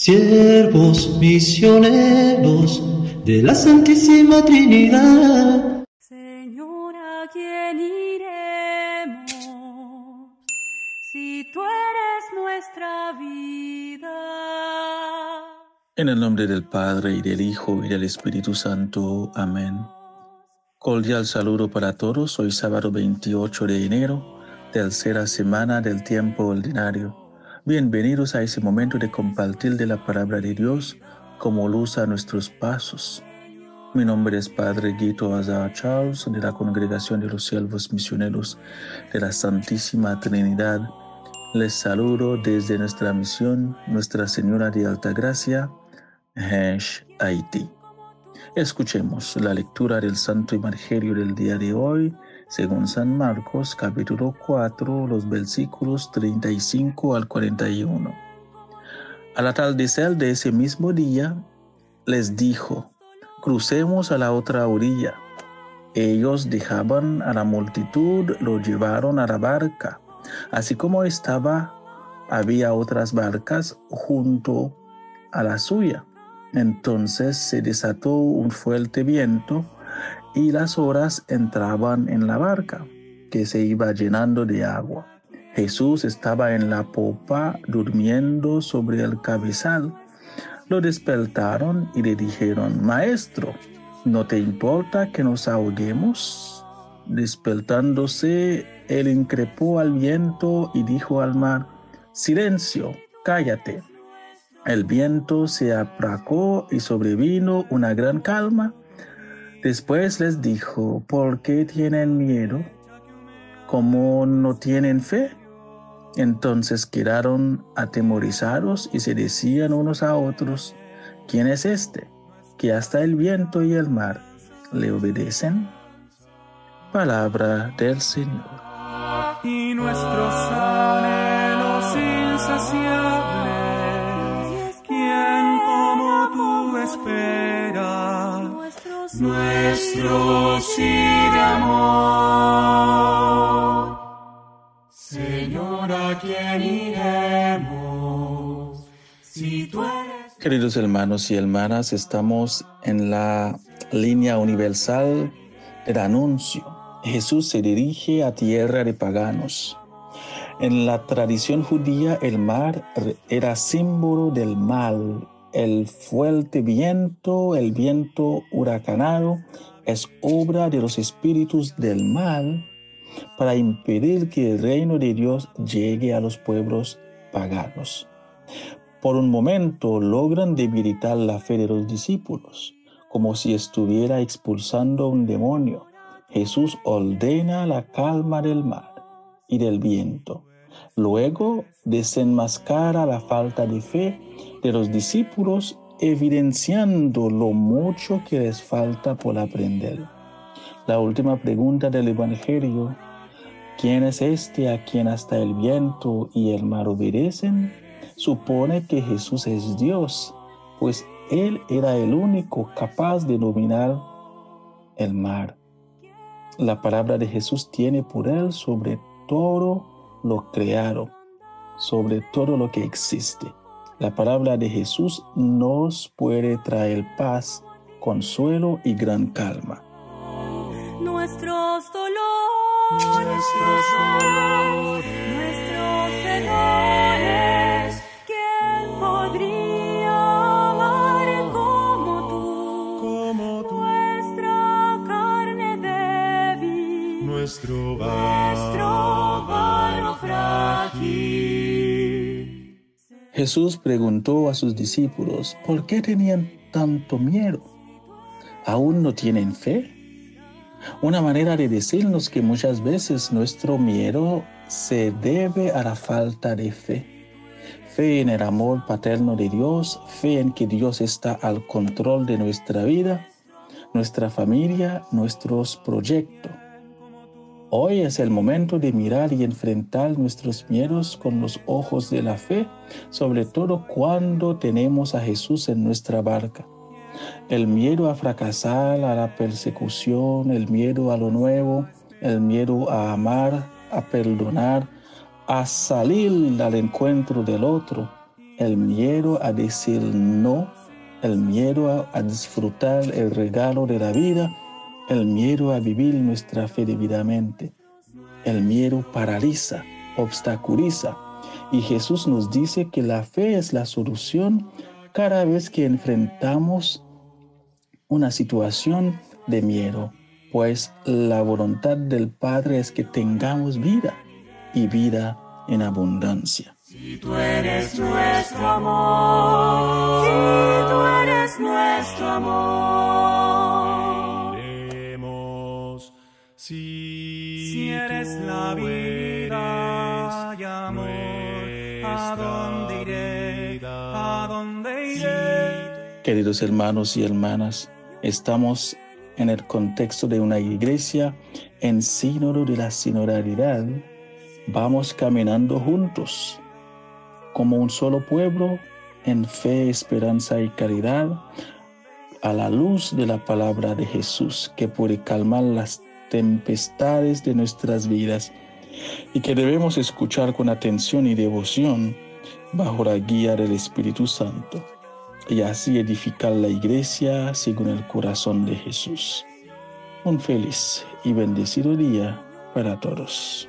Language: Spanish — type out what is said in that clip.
siervos misioneros de la Santísima Trinidad. Señor, ¿a quién iremos si tú eres nuestra vida? En el nombre del Padre y del Hijo y del Espíritu Santo. Amén. Cordial saludo para todos. Hoy sábado 28 de enero, tercera semana del tiempo ordinario. Bienvenidos a ese momento de compartir de la palabra de Dios como luz a nuestros pasos. Mi nombre es Padre Guito Azar Charles de la Congregación de los Siervos Misioneros de la Santísima Trinidad. Les saludo desde nuestra misión Nuestra Señora de Alta Gracia, Hesh, Haití. Escuchemos la lectura del Santo Evangelio del día de hoy, según San Marcos capítulo 4, los versículos 35 al 41. Al atardecer de ese mismo día, les dijo, crucemos a la otra orilla. Ellos dejaban a la multitud, lo llevaron a la barca. Así como estaba, había otras barcas junto a la suya. Entonces se desató un fuerte viento y las horas entraban en la barca, que se iba llenando de agua. Jesús estaba en la popa durmiendo sobre el cabezal. Lo despertaron y le dijeron, Maestro, ¿no te importa que nos ahoguemos? Despertándose, él increpó al viento y dijo al mar, Silencio, cállate. El viento se aplacó y sobrevino una gran calma. Después les dijo, ¿por qué tienen miedo? ¿Cómo no tienen fe? Entonces quedaron atemorizados y se decían unos a otros, ¿quién es este? Que hasta el viento y el mar le obedecen. Palabra del Señor. Y nuestros anhelos insaciables, ¿quién como tú? Nuestro sí de amor. Señor, ¿a quién iremos? Si tú eres... Queridos hermanos y hermanas, estamos en la línea universal del anuncio. Jesús se dirige a tierra de paganos. En la tradición judía el mar era símbolo del mal. El fuerte viento, el viento huracanado, es obra de los espíritus del mal para impedir que el reino de Dios llegue a los pueblos paganos. Por un momento logran debilitar la fe de los discípulos, como si estuviera expulsando un demonio. Jesús ordena la calma del mar y del viento. Luego desenmascara la falta de fe de los discípulos, evidenciando lo mucho que les falta por aprender. La última pregunta del Evangelio, ¿quién es este a quien hasta el viento y el mar obedecen? Supone que Jesús es Dios, pues Él era el único capaz de dominar el mar. La palabra de Jesús tiene por Él sobre todo lo creado, sobre todo lo que existe. La palabra de Jesús nos puede traer paz, consuelo y gran calma. Nuestros dolores, Nuestros dolores, Jesús preguntó a sus discípulos, ¿por qué tenían tanto miedo? ¿Aún no tienen fe? Una manera de decirnos que muchas veces nuestro miedo se debe a la falta de fe. Fe en el amor paterno de Dios, fe en que Dios está al control de nuestra vida, nuestra familia, nuestros proyectos. Hoy es el momento de mirar y enfrentar nuestros miedos con los ojos de la fe, sobre todo cuando tenemos a Jesús en nuestra barca. El miedo a fracasar, a la persecución, el miedo a lo nuevo, el miedo a amar, a perdonar, a salir al encuentro del otro, el miedo a decir no, el miedo a, a disfrutar el regalo de la vida, el miedo a vivir nuestra fe debidamente. El miedo paraliza, obstaculiza. Y Jesús nos dice que la fe es la solución cada vez que enfrentamos una situación de miedo, pues la voluntad del Padre es que tengamos vida y vida en abundancia. Si tú eres nuestro amor, si tú eres nuestro amor. Eres la vida eres y amor, ¿a dónde iré? ¿A dónde iré? Queridos hermanos y hermanas, estamos en el contexto de una iglesia en sínodo de la sinodalidad. Vamos caminando juntos como un solo pueblo en fe, esperanza y caridad a la luz de la palabra de Jesús que puede calmar las tempestades de nuestras vidas y que debemos escuchar con atención y devoción bajo la guía del Espíritu Santo y así edificar la iglesia según el corazón de Jesús. Un feliz y bendecido día para todos.